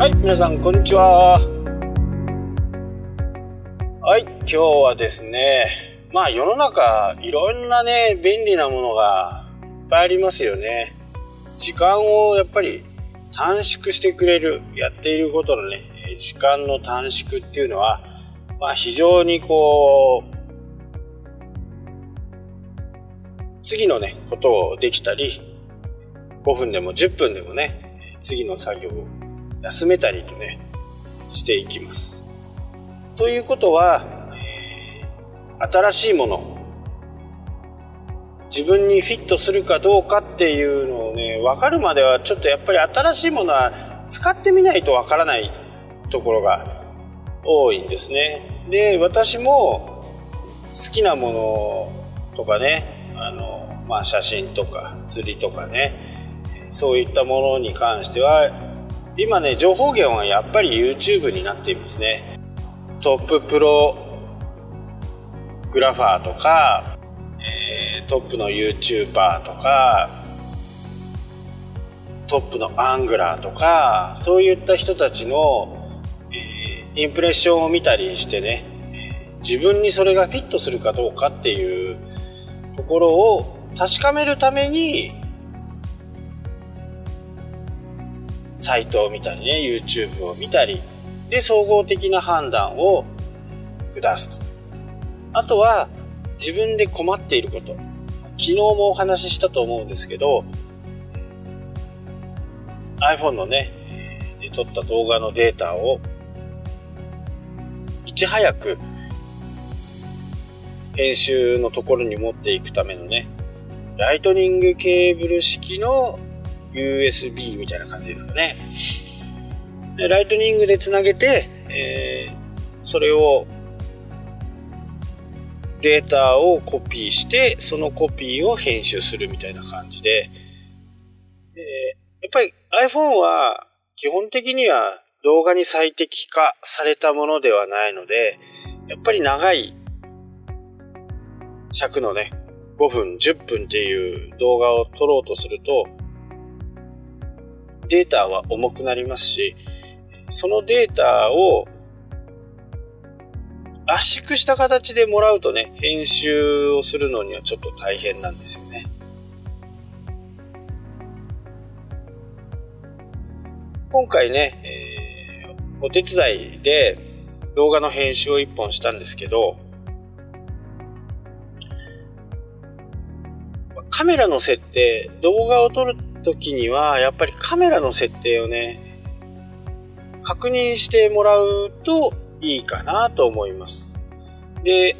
はい、皆さん、こんにちは。はい、今日はですね、まあ世の中、いろんなね、便利なものがいっぱいありますよね。時間をやっぱり短縮してくれる、やっていることのね、時間の短縮っていうのは、まあ非常にこう、次のね、ことをできたり、5分でも10分でもね、次の作業休めたりとね、していきます。ということは、えー、新しいもの、自分にフィットするかどうかっていうのをね、分かるまではちょっとやっぱり新しいものは使ってみないと分からないところが多いんですね。で、私も好きなものとかね、あの、まあ写真とか釣りとかね、そういったものに関しては今ね情報源はやっぱり YouTube になっていますね。トッププログラファーとか、えー、トップの YouTuber とかトップのアングラーとかそういった人たちの、えー、インプレッションを見たりしてね、自分にそれがフィットするかどうかっていうところを確かめるためにサイトを見たりね、YouTube を見たり、で、総合的な判断を下すと。あとは、自分で困っていること。昨日もお話ししたと思うんですけど、iPhone のね、で撮った動画のデータを、いち早く編集のところに持っていくためのね、ライトニングケーブル式の USB みたいな感じですかね。でライトニングでつなげて、えー、それをデータをコピーして、そのコピーを編集するみたいな感じで、えー、やっぱり iPhone は基本的には動画に最適化されたものではないので、やっぱり長い尺のね、5分、10分っていう動画を撮ろうとすると、データは重くなりますし、そのデータを圧縮した形でもらうとね、編集をするのにはちょっと大変なんですよね。今回ね、えー、お手伝いで動画の編集を一本したんですけど、カメラの設定、動画を撮る時には、やっぱりカメラの設定をね、確認してもらうといいかなと思います。で、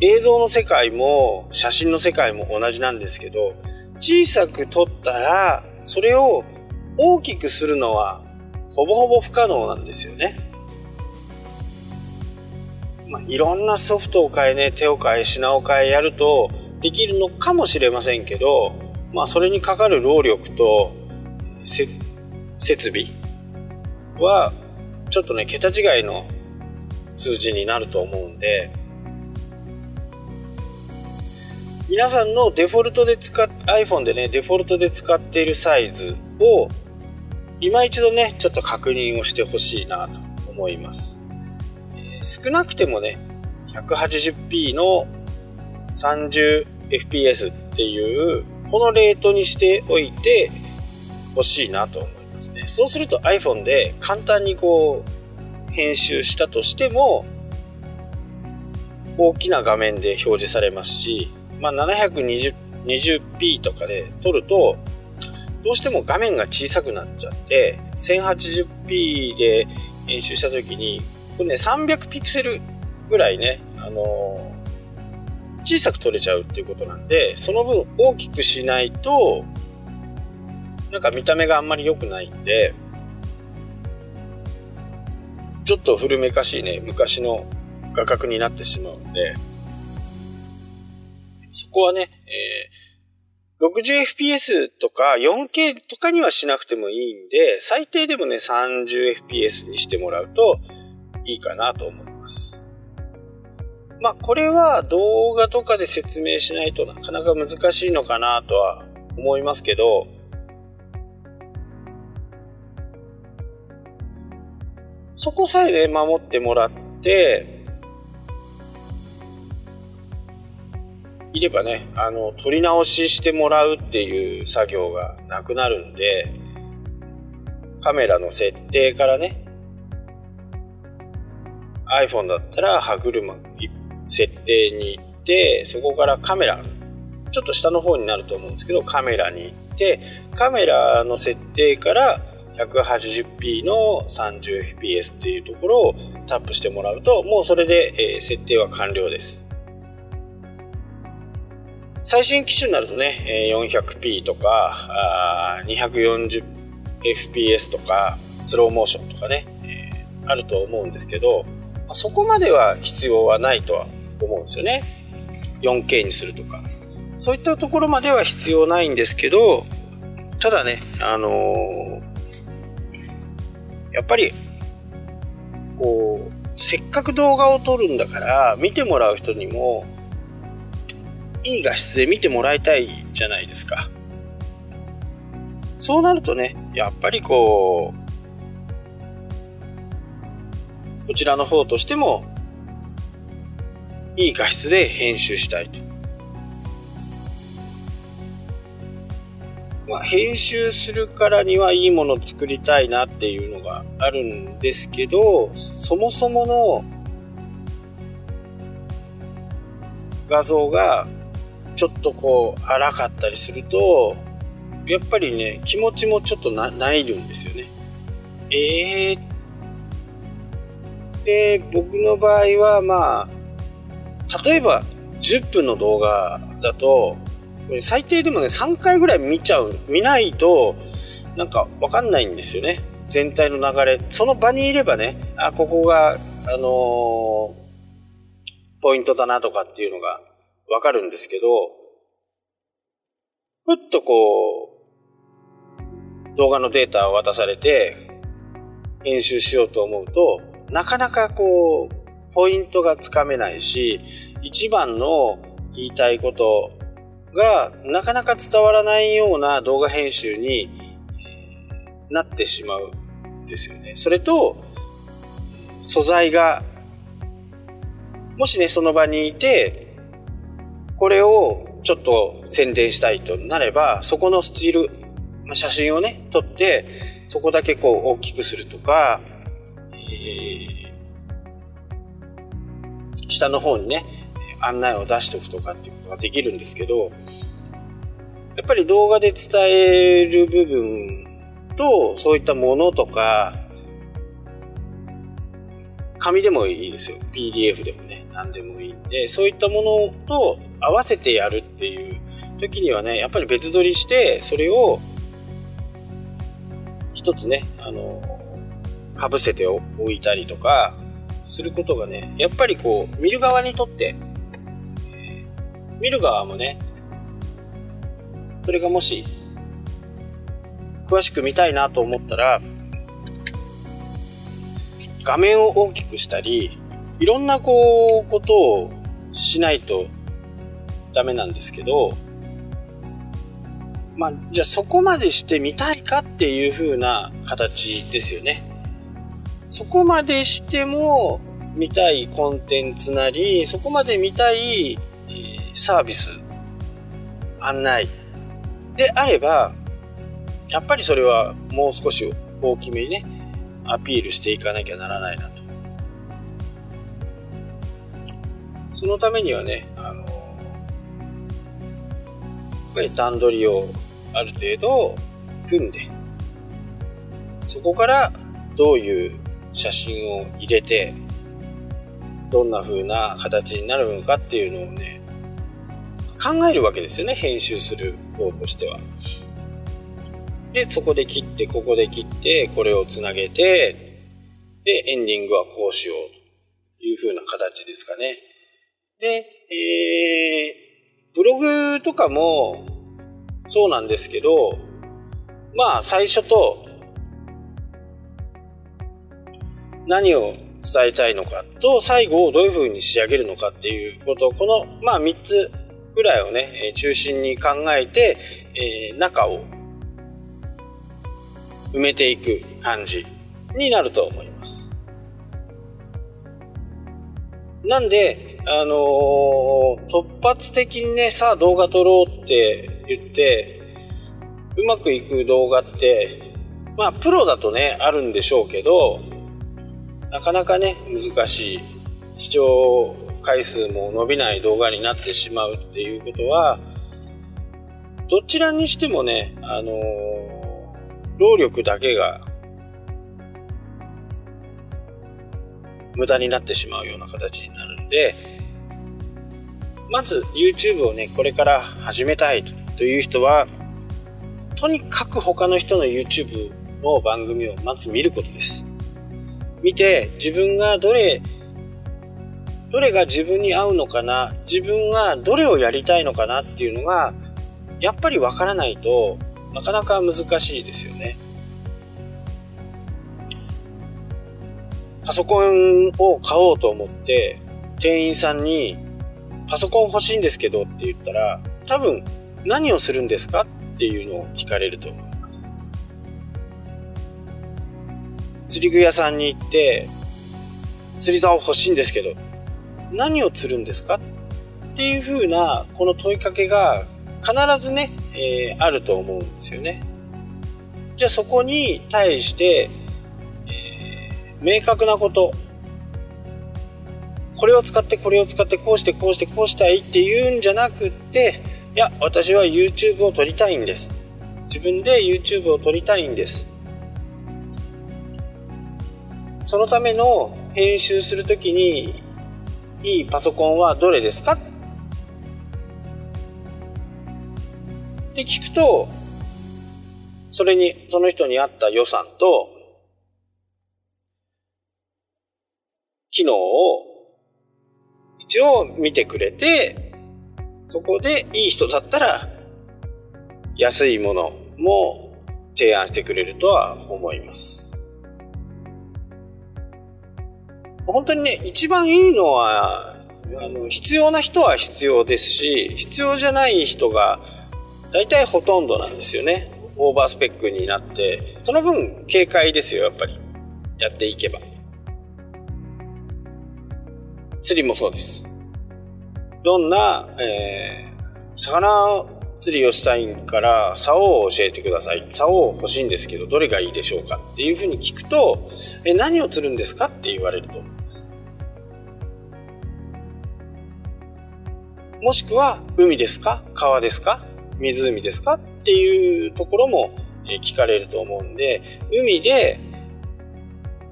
映像の世界も写真の世界も同じなんですけど、小さく撮ったら、それを大きくするのはほぼほぼ不可能なんですよね。まあ、いろんなソフトを変えね、手を変え、品を変えやるとできるのかもしれませんけど、まあ、それにかかる労力と設備はちょっとね桁違いの数字になると思うんで皆さんのデフォルトで使っ iPhone でねデフォルトで使っているサイズを今一度ねちょっと確認をしてほしいなと思います、えー、少なくてもね 180p の 30fps っていうこのレートにしておいてほしいなと思いますね。そうすると iPhone で簡単にこう編集したとしても大きな画面で表示されますし、まあ、720p とかで撮るとどうしても画面が小さくなっちゃって 1080p で編集した時にこれね300ピクセルぐらいね、あの小さく取れちゃうっていうことなんで、その分大きくしないと、なんか見た目があんまり良くないんで、ちょっと古めかしいね、昔の画角になってしまうんで、そこはね、えー、60fps とか 4K とかにはしなくてもいいんで、最低でもね、30fps にしてもらうといいかなと思います。まあこれは動画とかで説明しないとなかなか難しいのかなとは思いますけど、そこさえね、守ってもらって、いればね、あの、取り直ししてもらうっていう作業がなくなるんで、カメラの設定からね、iPhone だったら歯車設定に行って、そこからカメラ、ちょっと下の方になると思うんですけど、カメラに行って、カメラの設定から 180p の 30fps っていうところをタップしてもらうと、もうそれで、えー、設定は完了です。最新機種になるとね、400p とか、240fps とか、スローモーションとかね、あると思うんですけど、そこまでは必要はないとは思うんですよね。4K にするとか。そういったところまでは必要ないんですけど、ただね、あのー、やっぱり、こう、せっかく動画を撮るんだから、見てもらう人にも、いい画質で見てもらいたいじゃないですか。そうなるとね、やっぱりこう、こちらの方としても、いい画質で編集したいと。まあ、編集するからにはいいものを作りたいなっていうのがあるんですけど、そもそもの画像がちょっとこう荒かったりすると、やっぱりね、気持ちもちょっとな、ないるんですよね。えーで、僕の場合は、まあ、例えば10分の動画だと、最低でもね、3回ぐらい見ちゃう、見ないと、なんかわかんないんですよね。全体の流れ。その場にいればね、あ、ここが、あのー、ポイントだなとかっていうのがわかるんですけど、ふっとこう、動画のデータを渡されて、編集しようと思うと、なかなかこう、ポイントがつかめないし、一番の言いたいことがなかなか伝わらないような動画編集になってしまうんですよね。それと、素材が、もしね、その場にいて、これをちょっと宣伝したいとなれば、そこのスチール、写真をね、撮って、そこだけこう大きくするとか、えー、下の方にね、案内を出しておくとかっていうことができるんですけど、やっぱり動画で伝える部分と、そういったものとか、紙でもいいですよ。PDF でもね、何でもいいんで、そういったものと合わせてやるっていう時にはね、やっぱり別撮りして、それを一つね、あの、かぶせておいたりとかすることがね、やっぱりこう、見る側にとって、見る側もね、それがもし、詳しく見たいなと思ったら、画面を大きくしたり、いろんなこう、ことをしないとダメなんですけど、まあ、じゃあそこまでしてみたいかっていう風な形ですよね。そこまでしても見たいコンテンツなり、そこまで見たい、えー、サービス、案内であれば、やっぱりそれはもう少し大きめにね、アピールしていかなきゃならないなと。そのためにはね、あの、やっぱり段取りをある程度組んで、そこからどういう写真を入れて、どんな風な形になるのかっていうのをね、考えるわけですよね、編集する方としては。で、そこで切って、ここで切って、これをつなげて、で、エンディングはこうしようという風な形ですかね。で、えー、ブログとかもそうなんですけど、まあ最初と何を伝えたいのかと最後をどういう風に仕上げるのかっていうことこのまあ3つぐらいをね中心に考えて、えー、中を埋めていく感じになると思います。なんで、あのー、突発的にね、さあ動画撮ろうって言って、うまくいく動画って、まあ、プロだとね、あるんでしょうけど、なかなかね、難しい。視聴回数も伸びない動画になってしまうっていうことは、どちらにしてもね、あの、労力だけが無駄になってしまうような形になるんで、まず YouTube をね、これから始めたいという人は、とにかく他の人の YouTube の番組をまず見ることです。見て、自分がどれ、どれが自分に合うのかな、自分がどれをやりたいのかなっていうのが、やっぱりわからないとなかなか難しいですよね。パソコンを買おうと思って店員さんにパソコン欲しいんですけどって言ったら多分何をするんですか？っていうのを聞かれると思い釣り具屋さんに行って釣り竿欲しいんですけど何を釣るんですか？っていう風なこの問いかけが必ずね、えー、あると思うんですよね。じゃあそこに対して、えー、明確なこと、これを使ってこれを使ってこうしてこうしてこうしたいっていうんじゃなくって、いや、私は YouTube を撮りたいんです。自分で YouTube を撮りたいんです。そのための編集するときにいいパソコンはどれですか？って聞くと、それに、その人に合った予算と、機能を一応見てくれて、そこでいい人だったら、安いものも提案してくれるとは思います。本当にね、一番いいのは、あの、必要な人は必要ですし、必要じゃない人が大体ほとんどなんですよね。オーバースペックになって、その分警戒ですよ、やっぱり。やっていけば。釣りもそうです。どんな、えー、魚釣りをしたいから、竿を教えてください。竿を欲しいんですけど、どれがいいでしょうかっていうふうに聞くと、え、何を釣るんですかって言われるともしくは、海ですか？川ですか？湖ですか？っていうところも聞かれると思うんで、海で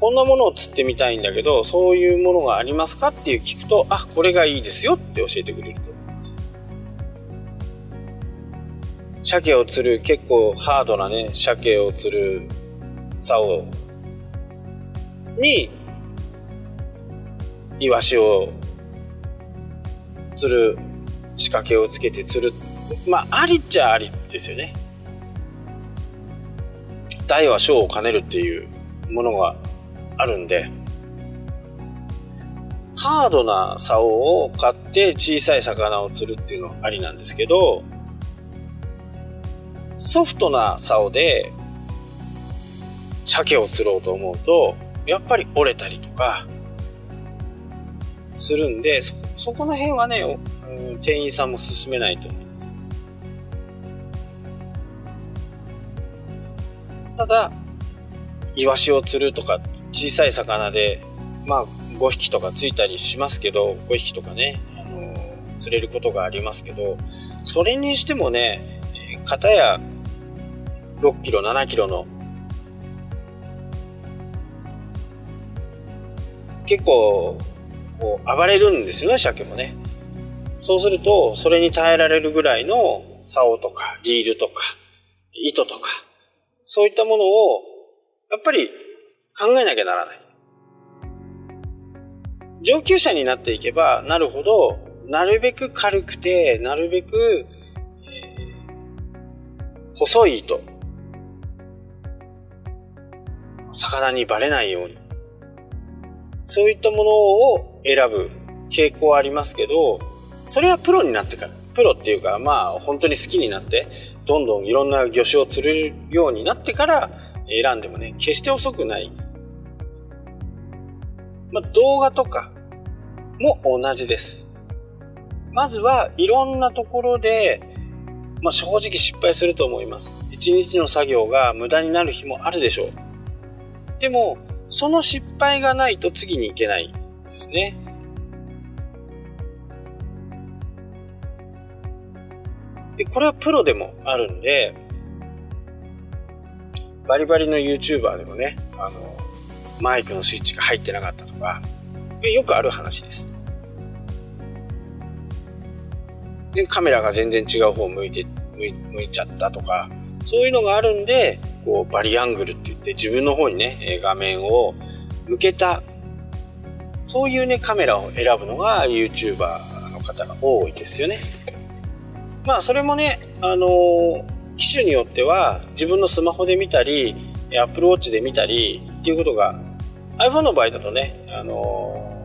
こんなものを釣ってみたいんだけど、そういうものがありますか？っていう聞くと、あ、これがいいですよって教えてくれると思います。鮭を釣る結構ハードなね、鮭を釣る竿に、イワシを釣る仕掛けをつけて釣るまあ、ありっちゃありですよね。大は小を兼ねるっていうものがあるんで、ハードな竿を買って小さい魚を釣るっていうのはありなんですけど、ソフトな竿で鮭を釣ろうと思うと、やっぱり折れたりとかするんで、そ、そこの辺はね、うん店員さんも勧めないと思う。ただ、イワシを釣るとか、小さい魚で、まあ、5匹とかついたりしますけど、5匹とかね、あの釣れることがありますけど、それにしてもね、片や6キロ、7キロの、結構、こう暴れるんですよね、鮭もね。そうすると、それに耐えられるぐらいの竿とか、リールとか、糸とか、そういったものを、やっぱり考えなきゃならない。上級者になっていけばなるほど、なるべく軽くて、なるべく、えー、細い糸。魚にバレないように。そういったものを選ぶ傾向はありますけど、それはプロになってから。プロっていうか、まあ本当に好きになって、どんどんいろんな魚種を釣れるようになってから選んでもね、決して遅くない。まあ、動画とかも同じです。まずはいろんなところで、まあ、正直失敗すると思います。一日の作業が無駄になる日もあるでしょう。でも、その失敗がないと次に行けないですね。で、これはプロでもあるんで、バリバリの YouTuber でもね、あの、マイクのスイッチが入ってなかったとか、よくある話です。で、カメラが全然違う方向いて、向いちゃったとか、そういうのがあるんで、こう、バリアングルって言って自分の方にね、画面を向けた、そういうね、カメラを選ぶのが YouTuber の方が多いですよね。まあ、それもね、あのー、機種によっては自分のスマホで見たり、Apple Watch で見たりっていうことが iPhone の場合だとね、あの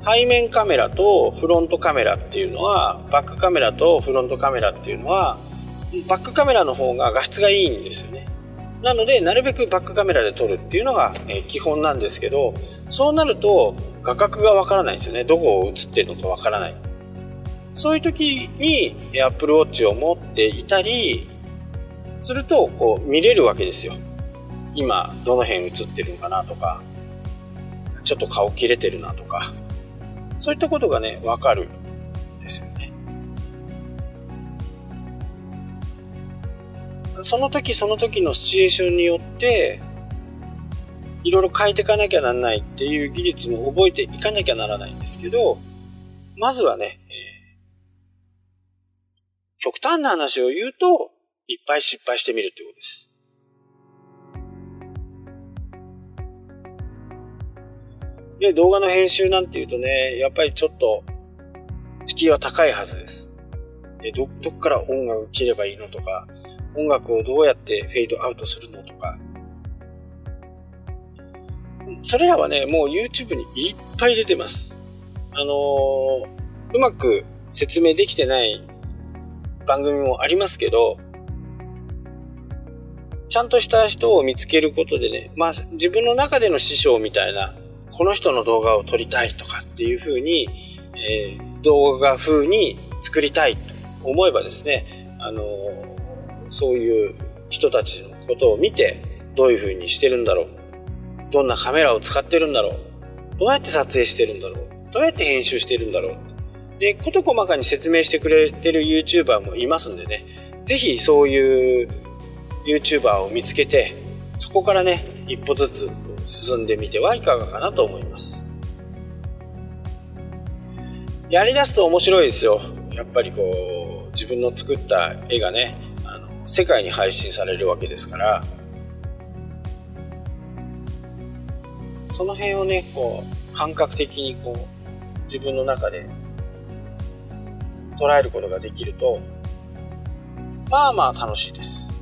ー、背面カメラとフロントカメラっていうのは、バックカメラとフロントカメラっていうのは、バックカメラの方が画質がいいんですよね。なので、なるべくバックカメラで撮るっていうのが、え基本なんですけど、そうなると画角がわからないんですよね。どこを映ってるのかわからない。そういう時に Apple Watch を持っていたりすると、こう見れるわけですよ。今、どの辺映ってるのかなとか、ちょっと顔切れてるなとか、そういったことがね、わかるんですよね。その時その時のシチュエーションによって、いろいろ変えていかなきゃならないっていう技術も覚えていかなきゃならないんですけど、まずはね、えー、極端な話を言うと、いっぱい失敗してみるってことです。で、動画の編集なんて言うとね、やっぱりちょっと、敷居は高いはずです。で、ど、どっから音楽を切ればいいのとか、音楽をどうやってフェードアウトするのとか。それらはね、もう YouTube にいっぱい出てます。あのー、うまく説明できてない番組もありますけど、ちゃんとした人を見つけることでね、まあ自分の中での師匠みたいなこの人の動画を撮りたいとかっていうふうに、えー、動画風に作りたいと思えばですね、あのー、そういう人たちのことを見て、どういうふうにしてるんだろう。どんなカメラを使ってるんだろう。どうやって撮影してるんだろう。どうやって編集してるんだろう。で、事細かに説明してくれてる YouTuber もいますんでね、ぜひそういう YouTuber を見つけて、そこからね、一歩ずつ進んでみてはいかがかなと思います。やりだすと面白いですよ。やっぱりこう、自分の作った絵がね、世界に配信されるわけですから、その辺をね、こう、感覚的にこう、自分の中で捉えることができると、まあまあ楽しいです。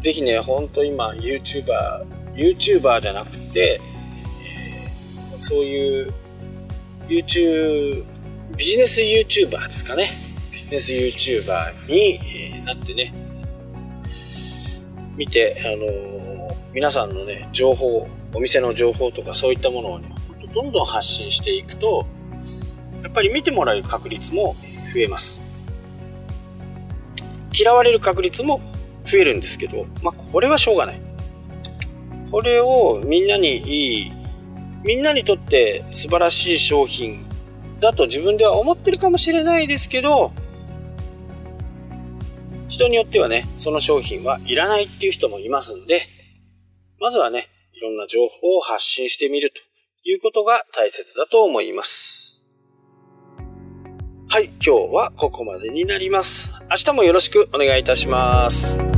ぜひね、ほんと今 YouTuber、YouTuber じゃなくて、そういう YouTube、ビジネス YouTuber ですかね。ビジネス YouTuber に、なってね、見て、あのー、皆さんのね、情報、お店の情報とかそういったものをね、どんどん発信していくと、やっぱり見てもらえる確率も増えます。嫌われる確率も増えるんですけど、まあ、これはしょうがない。これをみんなにいい、みんなにとって素晴らしい商品だと自分では思ってるかもしれないですけど、人によってはね、その商品はいらないっていう人もいますんで、まずはね、いろんな情報を発信してみるということが大切だと思います。はい、今日はここまでになります。明日もよろしくお願いいたします。